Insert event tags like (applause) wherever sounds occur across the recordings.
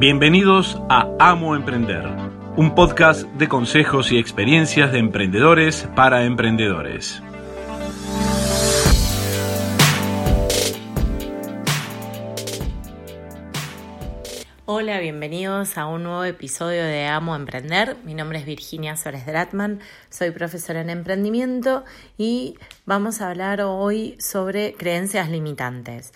Bienvenidos a Amo Emprender, un podcast de consejos y experiencias de emprendedores para emprendedores. Hola, bienvenidos a un nuevo episodio de Amo Emprender. Mi nombre es Virginia Suárez Dratman, soy profesora en emprendimiento y vamos a hablar hoy sobre creencias limitantes.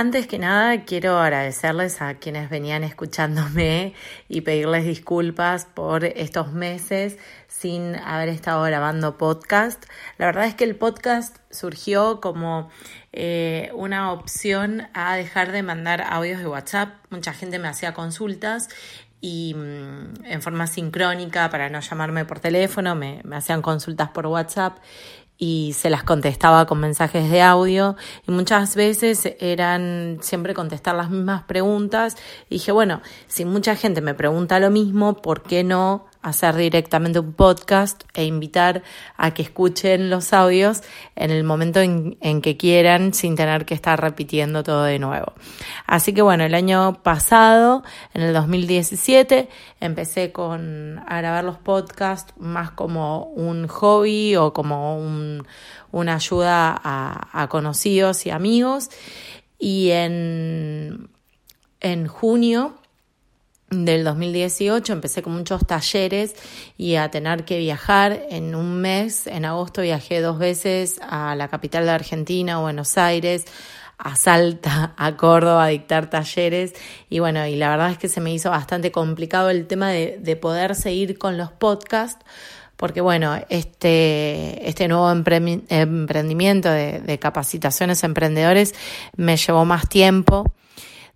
Antes que nada, quiero agradecerles a quienes venían escuchándome y pedirles disculpas por estos meses sin haber estado grabando podcast. La verdad es que el podcast surgió como eh, una opción a dejar de mandar audios de WhatsApp. Mucha gente me hacía consultas y mm, en forma sincrónica para no llamarme por teléfono, me, me hacían consultas por WhatsApp y se las contestaba con mensajes de audio. Y muchas veces eran siempre contestar las mismas preguntas. Y dije, bueno, si mucha gente me pregunta lo mismo, ¿por qué no hacer directamente un podcast e invitar a que escuchen los audios en el momento en, que quieran sin tener que estar repitiendo todo de nuevo. Así que bueno, el año pasado, en el 2017, empecé con a grabar los podcasts más como un hobby o como un, una ayuda a, a conocidos y amigos. Y en, en junio del 2018 empecé con muchos talleres y a tener que viajar en un mes. En agosto viajé dos veces a la capital de Argentina, Buenos Aires, a Salta, (laughs) a Córdoba, a dictar talleres. Y bueno, y la verdad es que se me hizo bastante complicado el tema de, de poder seguir con los podcasts. Porque bueno, este, este nuevo emprendimiento de, de capacitaciones emprendedores me llevó más tiempo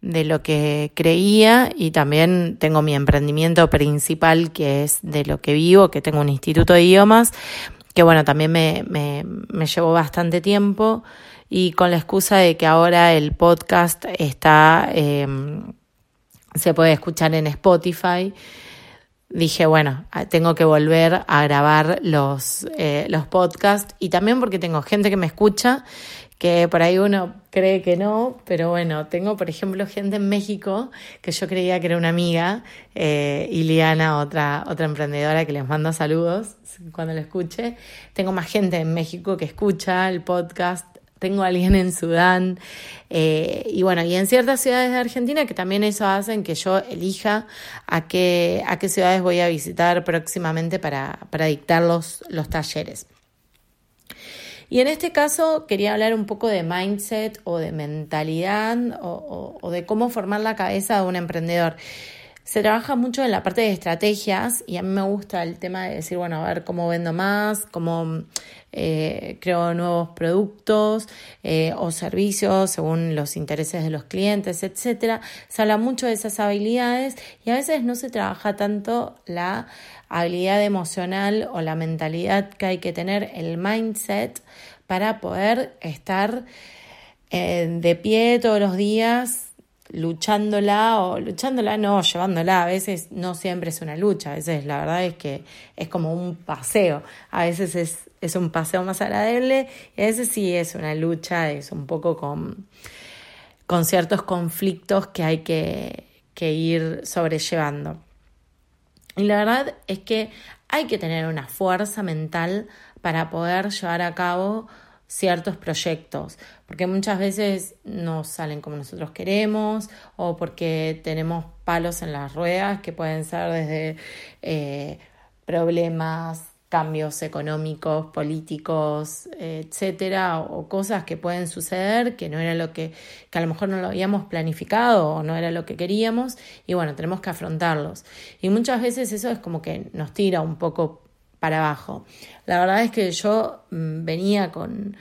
de lo que creía y también tengo mi emprendimiento principal que es de lo que vivo, que tengo un instituto de idiomas, que bueno, también me, me, me llevó bastante tiempo. Y con la excusa de que ahora el podcast está, eh, se puede escuchar en Spotify dije, bueno, tengo que volver a grabar los, eh, los podcasts. Y también porque tengo gente que me escucha que por ahí uno cree que no, pero bueno, tengo por ejemplo gente en México que yo creía que era una amiga, eh, Iliana, otra, otra emprendedora que les mando saludos cuando lo escuche. Tengo más gente en México que escucha el podcast, tengo alguien en Sudán eh, y bueno, y en ciertas ciudades de Argentina que también eso hacen que yo elija a qué, a qué ciudades voy a visitar próximamente para, para dictar los, los talleres. Y en este caso quería hablar un poco de mindset o de mentalidad o, de cómo formar la cabeza de un emprendedor. Se trabaja mucho en la parte de estrategias y a mí me gusta el tema de decir, bueno, a ver cómo vendo más, cómo eh, creo nuevos productos eh, o servicios según los intereses de los clientes, etcétera. Se habla mucho de esas habilidades y a veces no se trabaja tanto la habilidad emocional o la mentalidad que hay que tener, el mindset, para poder estar eh, de pie todos los días luchándola o luchándola no, llevándola, a veces no siempre es una lucha, a veces la verdad es que es como un paseo, a veces es, es un paseo más agradable y a veces sí es una lucha, es un poco con, con ciertos conflictos que hay que, que ir sobrellevando. Y la verdad es que hay que tener una fuerza mental para poder llevar a cabo ciertos proyectos, porque muchas veces no salen como nosotros queremos o porque tenemos palos en las ruedas que pueden ser desde eh, problemas cambios económicos, políticos, etcétera, o cosas que pueden suceder que no era lo que, que a lo mejor no lo habíamos planificado o no era lo que queríamos, y bueno, tenemos que afrontarlos. Y muchas veces eso es como que nos tira un poco para abajo. La verdad es que yo mm, venía con,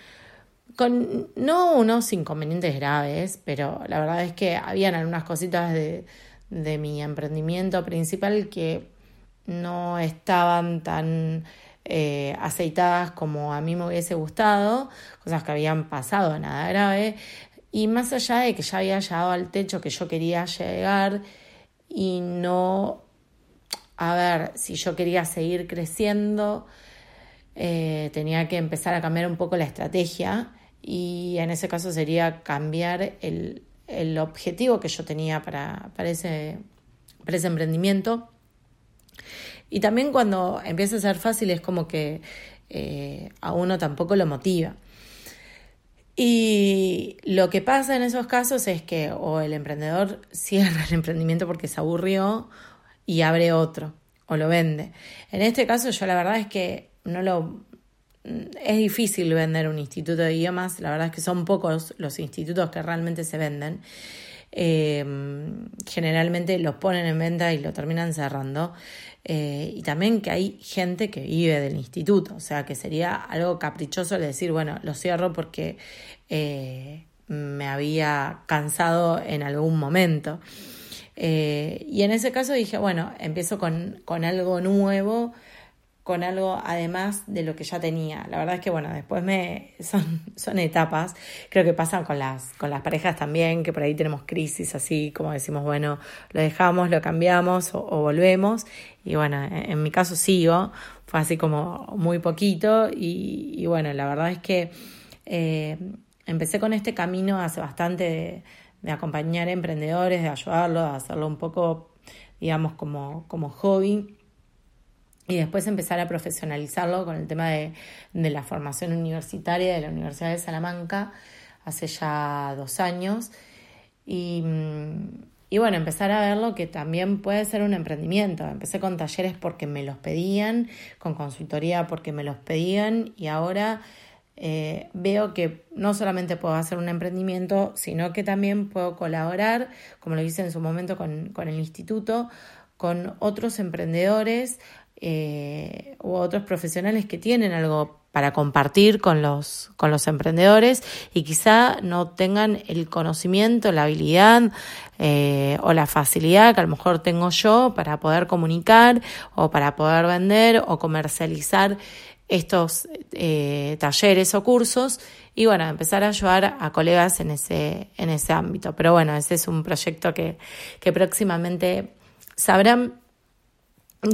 con no unos inconvenientes graves, pero la verdad es que habían algunas cositas de, de mi emprendimiento principal que no estaban tan eh, aceitadas como a mí me hubiese gustado, cosas que habían pasado, nada grave, y más allá de que ya había llegado al techo que yo quería llegar y no, a ver, si yo quería seguir creciendo, eh, tenía que empezar a cambiar un poco la estrategia y en ese caso sería cambiar el, el objetivo que yo tenía para, para ese para ese emprendimiento. Y también cuando empieza a ser fácil es como que eh, a uno tampoco lo motiva. Y lo que pasa en esos casos es que o el emprendedor (laughs) cierra el emprendimiento porque se aburrió y abre otro o lo vende. En este caso yo la verdad es que no lo es difícil vender un instituto de idiomas, la verdad es que son pocos los institutos que realmente se venden. Eh, generalmente los ponen en venta y lo terminan cerrando. Eh, y también que hay gente que vive del instituto, o sea que sería algo caprichoso de decir, bueno, lo cierro porque eh, me había cansado en algún momento. Y en ese caso dije, bueno, empiezo con, con algo nuevo con algo además de lo que ya tenía. La verdad es que bueno, después me (laughs) son, son etapas, creo que pasan con las, con las parejas también, que por ahí tenemos crisis así, como decimos, bueno, lo dejamos, lo cambiamos o, volvemos. Y bueno, en, mi caso sigo, fue así como muy poquito y, bueno, la verdad es que eh, empecé con este camino hace bastante de, de acompañar emprendedores, de ayudarlos, de hacerlo un poco, digamos, como, como hobby y después empezar a profesionalizarlo con el tema de, la formación universitaria de la Universidad de Salamanca hace ya dos años. Y, y, bueno, empezar a verlo que también puede ser un emprendimiento. Empecé con talleres porque me los pedían, con consultoría porque me los pedían y ahora eh, veo que no solamente puedo hacer un emprendimiento, sino que también puedo colaborar, como lo hice en su momento con, con el instituto, con otros emprendedores eh, u otros profesionales que tienen algo para compartir con los, con los emprendedores y quizá no tengan el conocimiento, la habilidad eh, o la facilidad que a lo mejor tengo yo para poder comunicar o para poder vender o comercializar estos eh, talleres o cursos y bueno, empezar a ayudar a colegas en ese, en ese ámbito. Pero bueno, ese es un proyecto que, que próximamente sabrán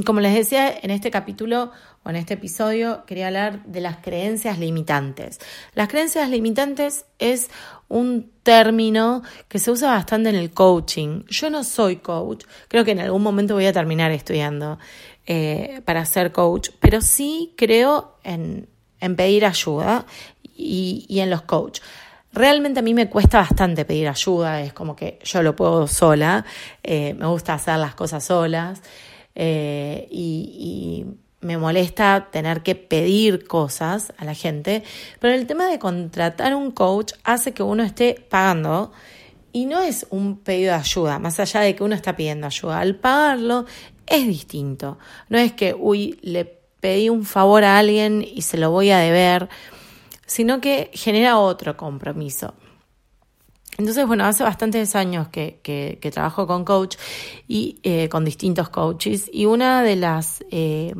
como les decía, en este capítulo o en este episodio quería hablar de las creencias limitantes. Las creencias limitantes es un término que se usa bastante en el coaching. Yo no soy coach, creo que en algún momento voy a terminar estudiando eh, para ser coach, pero sí creo en, pedir ayuda y, en los coaches. Realmente a mí me cuesta bastante pedir ayuda, es como que yo lo puedo sola, eh, me gusta hacer las cosas solas. Eh, y, me molesta tener que pedir cosas a la gente, pero el tema de contratar un coach hace que uno esté pagando y no es un pedido de ayuda, más allá de que uno está pidiendo ayuda, al pagarlo es distinto, no es que, uy, le pedí un favor a alguien y se lo voy a deber, sino que genera otro compromiso. Entonces, bueno, hace bastantes años que, que, trabajo con coach y eh, con distintos coaches y una de las eh,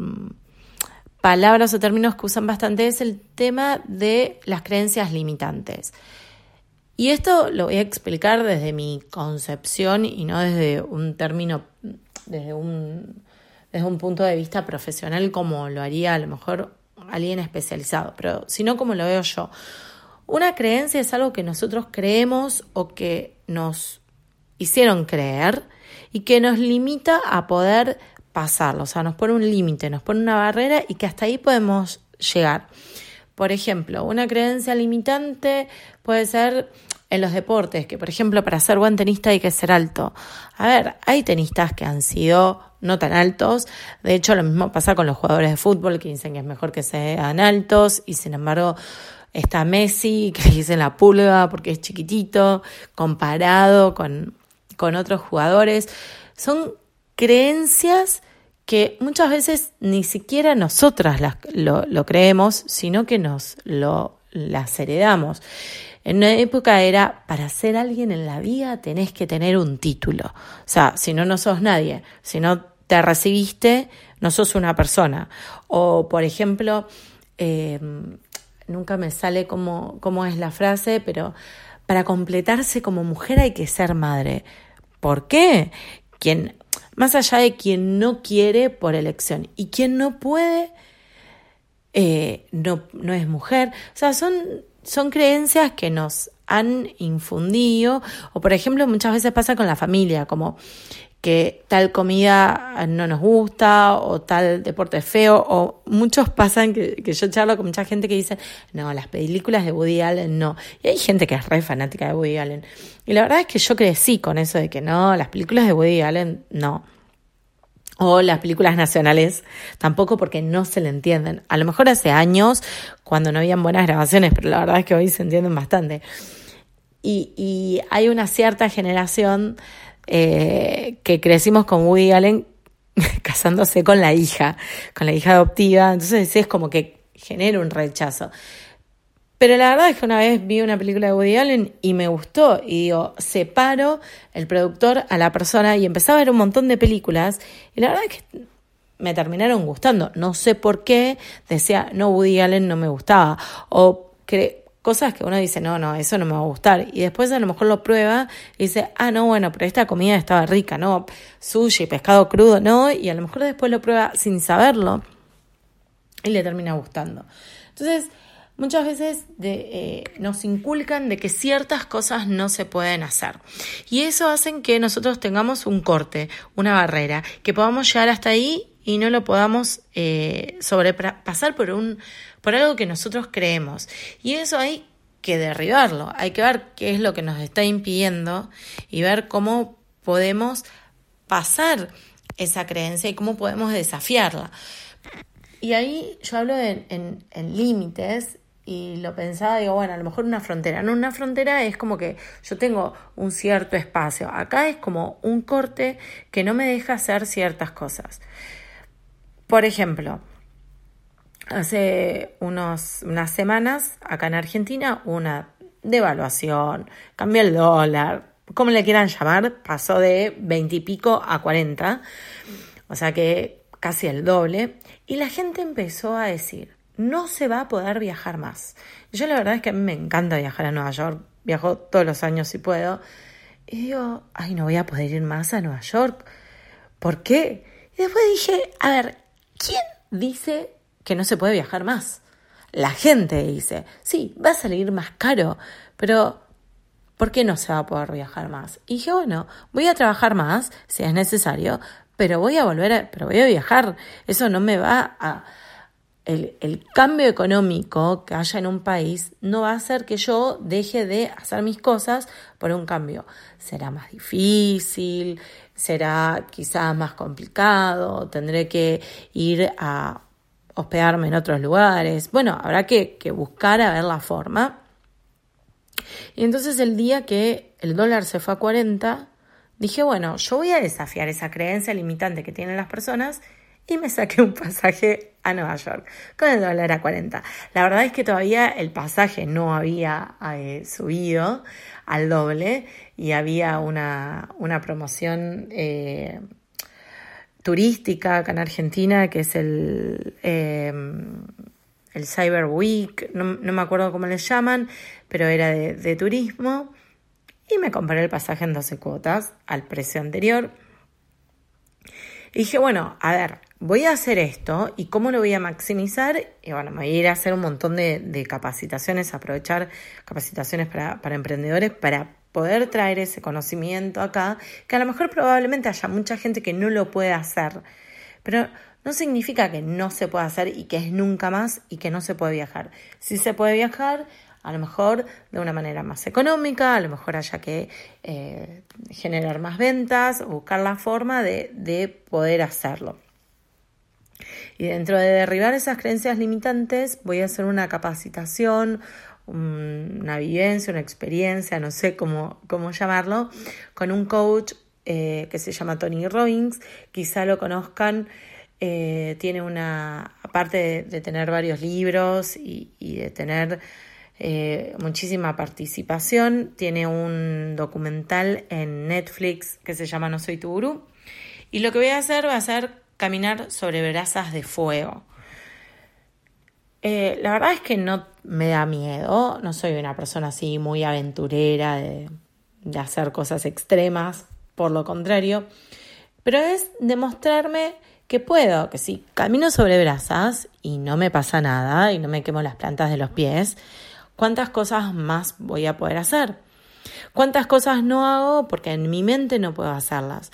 palabras o términos que usan bastante es el tema de las creencias limitantes. Y esto lo voy a explicar desde mi concepción y no desde un término, desde un, desde un punto de vista profesional como lo haría a lo mejor alguien especializado, pero sino como lo veo yo. Una creencia es algo que nosotros creemos o que nos hicieron creer y que nos limita a poder pasarlo, o sea, nos pone un límite, nos pone una barrera y que hasta ahí podemos llegar. Por ejemplo, una creencia limitante puede ser en los deportes, que por ejemplo para ser buen tenista hay que ser alto. A ver, hay tenistas que han sido no tan altos, de hecho lo mismo pasa con los jugadores de fútbol que dicen que es mejor que sean altos y sin embargo Está Messi, que le dicen la pulga porque es chiquitito, comparado con, con otros jugadores. Son creencias que muchas veces ni siquiera nosotras las, lo, creemos, sino que nos lo, las heredamos. En una época era, para ser alguien en la vida tenés que tener un título. O sea, si no, no sos nadie. Si no te recibiste, no sos una persona. O, por ejemplo, eh, nunca me sale cómo, cómo es la frase, pero para completarse como mujer hay que ser madre. ¿Por qué? Quien, más allá de quien no quiere por elección y quien no puede, eh, no, no es mujer. O sea, son, son creencias que nos han infundido, o por ejemplo muchas veces pasa con la familia, como que tal comida no nos gusta o tal deporte es feo o muchos pasan que, que yo charlo con mucha gente que dice, no, las películas de Woody Allen no. Y hay gente que es re fanática de Woody Allen. Y la verdad es que yo crecí con eso de que no, las películas de Woody Allen no o las películas nacionales, tampoco porque no se le entienden. A lo mejor hace años, cuando no habían buenas grabaciones, pero la verdad es que hoy se entienden bastante. Y, y hay una cierta generación eh, que crecimos con Woody Allen (laughs) casándose con la hija, con la hija adoptiva, entonces es como que genera un rechazo. Pero la verdad es que una vez vi una película de Woody Allen y me gustó. Y digo, separo el productor a la persona y empecé a ver un montón de películas. Y la verdad es que me terminaron gustando. No sé por qué decía, no, Woody Allen no me gustaba. O cosas que uno dice, no, no, eso no me va a gustar. Y después a lo mejor lo prueba y dice, ah, no, bueno, pero esta comida estaba rica, ¿no? Sushi, pescado crudo, ¿no? Y a lo mejor después lo prueba sin saberlo y le termina gustando. Entonces, muchas veces eh, nos inculcan de que ciertas cosas no se pueden hacer. Y eso hace que nosotros tengamos un corte, una barrera, que podamos llegar hasta ahí y no lo podamos eh, sobrepasar por, un, por algo que nosotros creemos. Y eso hay que derribarlo, hay que ver qué es lo que nos está impidiendo y ver cómo podemos pasar esa creencia y cómo podemos desafiarla. Y ahí yo hablo en límites y lo pensaba, digo, bueno, a lo mejor una frontera. No, una frontera es como que yo tengo un cierto espacio. Acá es como un corte que no me deja hacer ciertas cosas. Por ejemplo, hace unas semanas, acá en Argentina, una devaluación, cambió el dólar, como le quieran llamar, pasó de 20 y pico a 40, o sea que casi el doble, y la gente empezó a decir, no se va a poder viajar más. Yo la verdad es que a mí me encanta viajar a Nueva York, viajo todos los años si puedo, y digo, ay, no voy a poder ir más a Nueva York. ¿Por qué? Y después dije, a ver, ¿quién dice que no se puede viajar más? La gente dice, sí, va a salir más caro, pero ¿por qué no se va a poder viajar más? Y dije, bueno, voy a trabajar más si es necesario, pero voy a volver a, pero voy a viajar. Eso no me va a, el, cambio económico que haya en un país no va a hacer que yo deje de hacer mis cosas por un cambio. Será más difícil, será quizás más complicado, tendré que ir a hospedarme en otros lugares. Bueno, habrá que, que buscar a ver la forma. Y entonces el día que el dólar se fue a 40, dije, bueno, yo voy a desafiar esa creencia limitante que tienen las personas y me saqué un pasaje a Nueva York con el dólar a 40. La verdad es que todavía el pasaje no había eh, subido al doble y había una, promoción eh, turística acá en Argentina que es el, eh, el Cyber Week, no, me acuerdo cómo le llaman, pero era de, de turismo y me compré el pasaje en 12 cuotas al precio anterior. Y dije, bueno, a ver, voy a hacer esto y cómo lo voy a maximizar. Y bueno, me voy a ir a hacer un montón de, capacitaciones, aprovechar capacitaciones para, emprendedores para poder traer ese conocimiento acá, que a lo mejor probablemente haya mucha gente que no lo puede hacer, pero no significa que no se pueda hacer y que es nunca más y que no se puede viajar. Si se puede viajar, a lo mejor de una manera más económica, a lo mejor haya que eh, generar más ventas, buscar la forma de poder hacerlo. Y dentro de derribar esas creencias limitantes, voy a hacer una capacitación, una vivencia, una experiencia, no sé cómo, cómo llamarlo, con un coach eh, que se llama Tony Robbins. Quizá lo conozcan. Eh, tiene una, aparte de, tener varios libros y, de tener eh, muchísima participación, tiene un documental en Netflix que se llama No Soy tu gurú. Y lo que voy a hacer va a ser caminar sobre brasas de fuego. Eh, la verdad es que no me da miedo, no soy una persona así muy aventurera de, de hacer cosas extremas, por lo contrario, pero es demostrarme que puedo, que si camino sobre brasas y no me pasa nada y no me quemo las plantas de los pies, ¿cuántas cosas más voy a poder hacer? ¿Cuántas cosas no hago porque en mi mente no puedo hacerlas?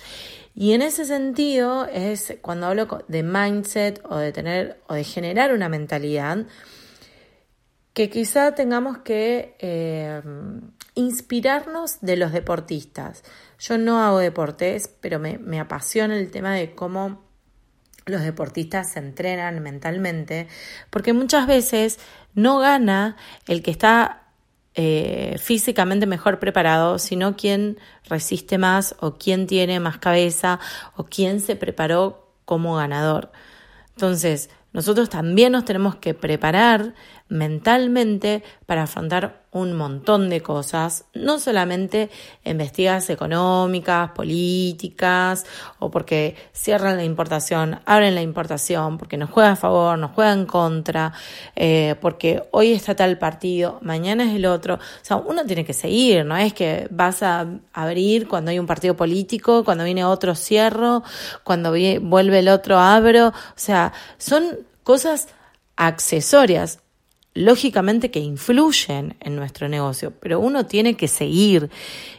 Y en ese sentido es cuando hablo de mindset o de tener o de generar una mentalidad que quizá tengamos que eh, inspirarnos de los deportistas. Yo no hago deportes, pero me, me apasiona el tema de cómo los deportistas se entrenan mentalmente, porque muchas veces no gana el que está eh, físicamente mejor preparado, sino quien resiste más o quien tiene más cabeza o quien se preparó como ganador. Entonces, nosotros también nos tenemos que preparar mentalmente para afrontar un montón de cosas, no solamente investigas económicas, políticas, o porque cierran la importación, abren la importación, porque nos juega a favor, nos juega en contra, eh, porque hoy está tal partido, mañana es el otro. O sea, uno tiene que seguir, no es que vas a abrir cuando hay un partido político, cuando viene otro cierro, cuando vuelve el otro abro. O sea, son cosas accesorias lógicamente que influyen en nuestro negocio, pero uno tiene que seguir.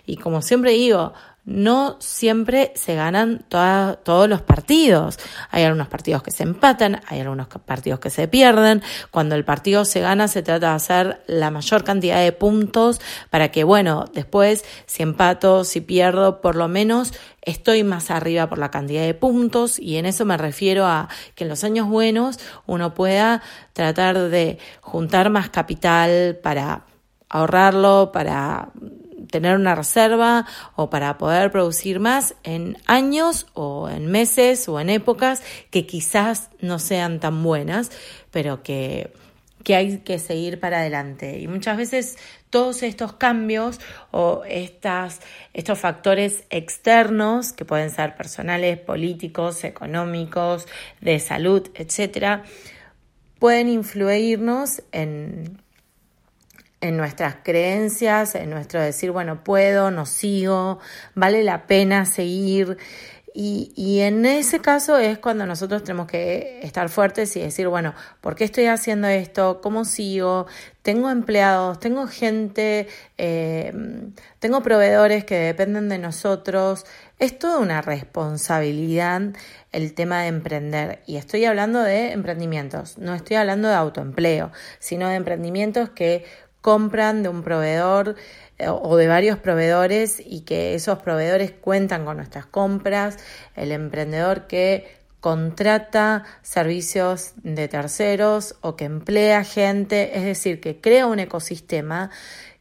Y como siempre digo, no siempre se ganan todos los partidos. Hay algunos partidos que se empatan, hay algunos partidos que se pierden. Cuando el partido se gana, se trata de hacer la mayor cantidad de puntos para que, bueno, después, si empato, si pierdo, por lo menos estoy más arriba por la cantidad de puntos y en eso me refiero a que en los años buenos uno pueda tratar de juntar más capital para ahorrarlo, para tener una reserva o para poder producir más en años o en meses o en épocas que quizás no sean tan buenas, pero que, que hay que seguir para adelante. Y muchas veces todos estos cambios o estas, estos factores externos, que pueden ser personales, políticos, económicos, de salud, etcétera, pueden influirnos en, en nuestras creencias, en nuestro decir, bueno, puedo, no sigo, vale la pena seguir. Y, y, en ese caso es cuando nosotros tenemos que estar fuertes y decir, bueno, ¿por qué estoy haciendo esto? ¿Cómo sigo? Tengo empleados, tengo gente, eh, tengo proveedores que dependen de nosotros. Es toda una responsabilidad el tema de emprender. Y estoy hablando de emprendimientos, no estoy hablando de autoempleo, sino de emprendimientos que compran de un proveedor eh, o de varios proveedores y que esos proveedores cuentan con nuestras compras, el emprendedor que contrata servicios de terceros o que emplea gente, es decir, que crea un ecosistema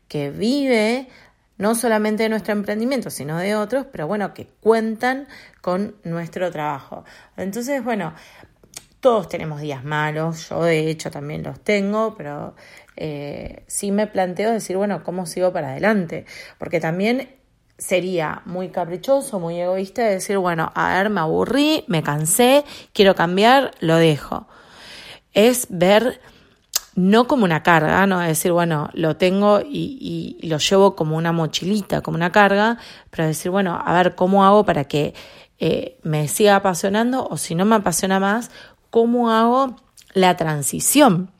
que vive no solamente de nuestro emprendimiento, sino de otros, pero bueno, que cuentan con nuestro trabajo. Entonces, bueno, todos tenemos días malos, yo de hecho también los tengo, pero eh, sí me planteo decir, bueno, ¿cómo sigo para adelante? Porque también sería muy caprichoso, muy egoísta decir, bueno, a ver, me aburrí, me cansé, quiero cambiar, lo dejo. Es ver no como una carga, no es decir, bueno, lo tengo y, lo llevo como una mochilita, como una carga, pero decir, bueno, a ver, ¿cómo hago para que eh, me siga apasionando o si no me apasiona más, cómo hago la transición.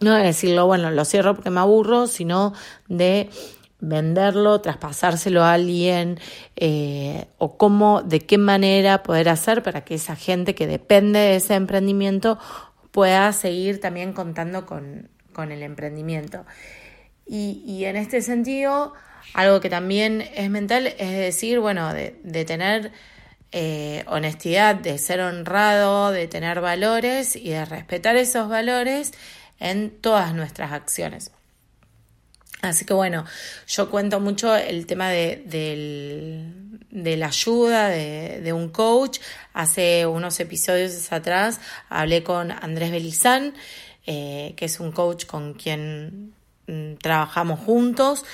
No de decirlo, bueno, lo cierro porque me aburro, sino de venderlo, traspasárselo a alguien eh, o cómo, de qué manera poder hacer para que esa gente que depende de ese emprendimiento pueda seguir también contando con, el emprendimiento. Y, y, en este sentido, algo que también es mental es decir, bueno, de, de tener eh, honestidad, de ser honrado, de tener valores y de respetar esos valores en todas nuestras acciones. Así que bueno, yo cuento mucho el tema de, la ayuda de, un coach. Hace unos episodios atrás hablé con Andrés Belizán, eh, que es un coach con quien mm, trabajamos juntos.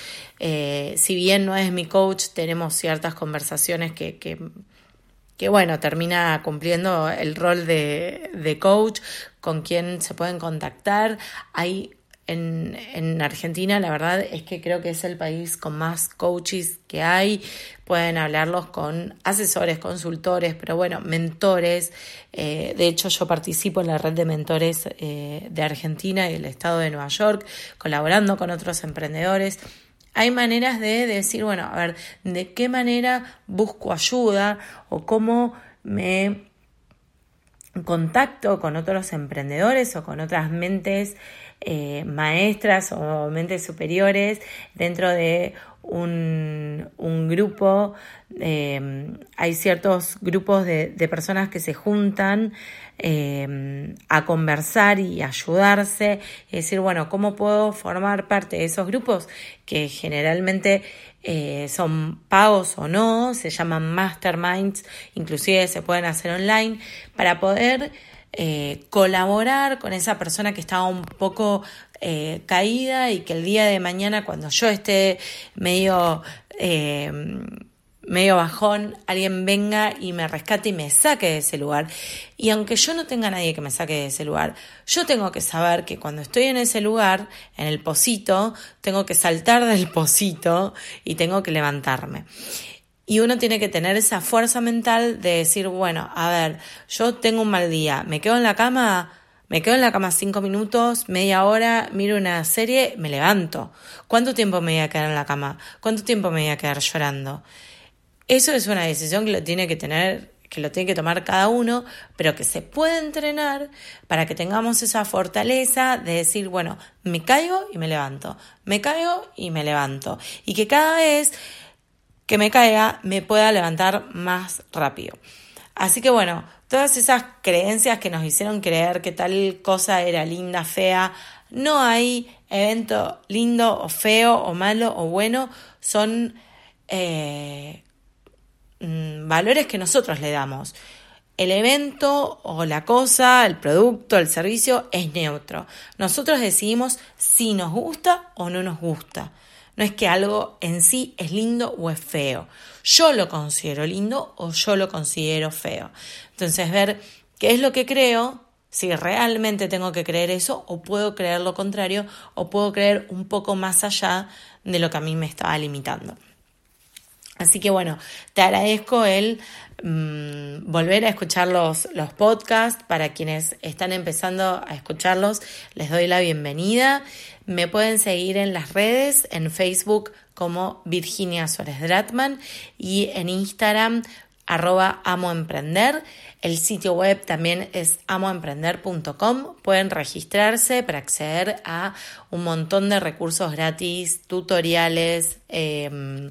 Eh, si bien no es mi coach, tenemos ciertas conversaciones que, que que bueno, termina cumpliendo el rol de, de coach, con quien se pueden contactar. Hay en, en, Argentina, la verdad es que creo que es el país con más coaches que hay. Pueden hablarlos con asesores, consultores, pero bueno, mentores. Eh, de hecho, yo participo en la red de mentores eh, de Argentina y el estado de Nueva York, colaborando con otros emprendedores. hay maneras de decir, bueno, a ver, ¿de qué manera busco ayuda o cómo me contacto con otros emprendedores o con otras mentes eh, maestras o mentes superiores dentro de un, grupo. Eh, hay ciertos grupos de, personas que se juntan eh, a conversar y ayudarse y decir, bueno, ¿cómo puedo formar parte de esos grupos que generalmente son pagos o no, se llaman masterminds, inclusive se pueden hacer online, para poder eh, colaborar con esa persona que estaba un poco eh, caída y que el día de mañana cuando yo esté medio eh, medio bajón, alguien venga y me rescate y me saque de ese lugar. Y aunque yo no tenga nadie que me saque de ese lugar, yo tengo que saber que cuando estoy en ese lugar, en el pocito, tengo que saltar del pocito y tengo que levantarme. Y uno tiene que tener esa fuerza mental de decir, bueno, a ver, yo tengo un mal día, me quedo en la cama, me quedo en la cama cinco minutos, media hora, miro una serie, me levanto. ¿Cuánto tiempo me voy a quedar en la cama? ¿Cuánto tiempo me voy a quedar llorando? Eso es una decisión que lo tiene que tener, que lo tiene que tomar cada uno, pero que se puede entrenar para que tengamos esa fortaleza de decir, bueno, me caigo y me levanto, me caigo y me levanto. Y que cada vez que me caiga me pueda levantar más rápido. Así que bueno, todas esas creencias que nos hicieron creer que tal cosa era linda, fea, no hay evento lindo o feo o malo o bueno, son eh, mm, valores que nosotros le damos. El evento o la cosa, el producto, el servicio es neutro. Nosotros decidimos si nos gusta o no nos gusta. No es que algo en sí es lindo o es feo. Yo lo considero lindo o yo lo considero feo. Entonces, ver qué es lo que creo, si realmente tengo que creer eso o puedo creer lo contrario o puedo creer un poco más allá de lo que a mí me estaba limitando. Así que bueno, te agradezco el mm, volver a escuchar los, los podcasts. Para quienes están empezando a escucharlos, les doy la bienvenida. Me pueden seguir en las redes, en Facebook como Virginia Suárez Dratman y en Instagram arroba amoemprender. El sitio web también es amoemprender.com. Pueden registrarse para acceder a un montón de recursos gratis, tutoriales. Eh,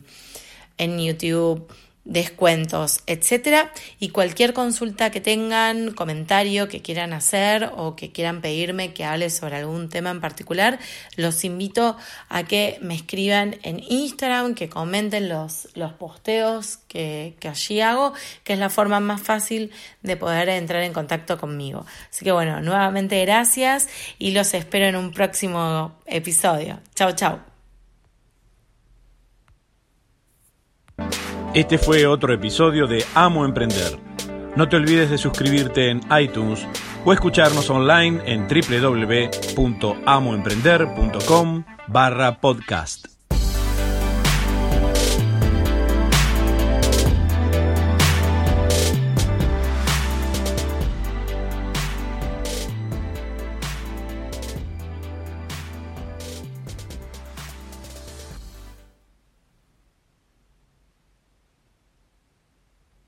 en YouTube, descuentos, etcétera. Y cualquier consulta que tengan, comentario que quieran hacer o que quieran pedirme que hable sobre algún tema en particular, los invito a que me escriban en Instagram, que comenten los, los posteos que, que allí hago, que es la forma más fácil de poder entrar en contacto conmigo. Así que bueno, nuevamente gracias y los espero en un próximo episodio. Chao, chao. Este fue otro episodio de Amo Emprender. No te olvides de suscribirte en iTunes o escucharnos online en www.amoemprender.com barra podcast.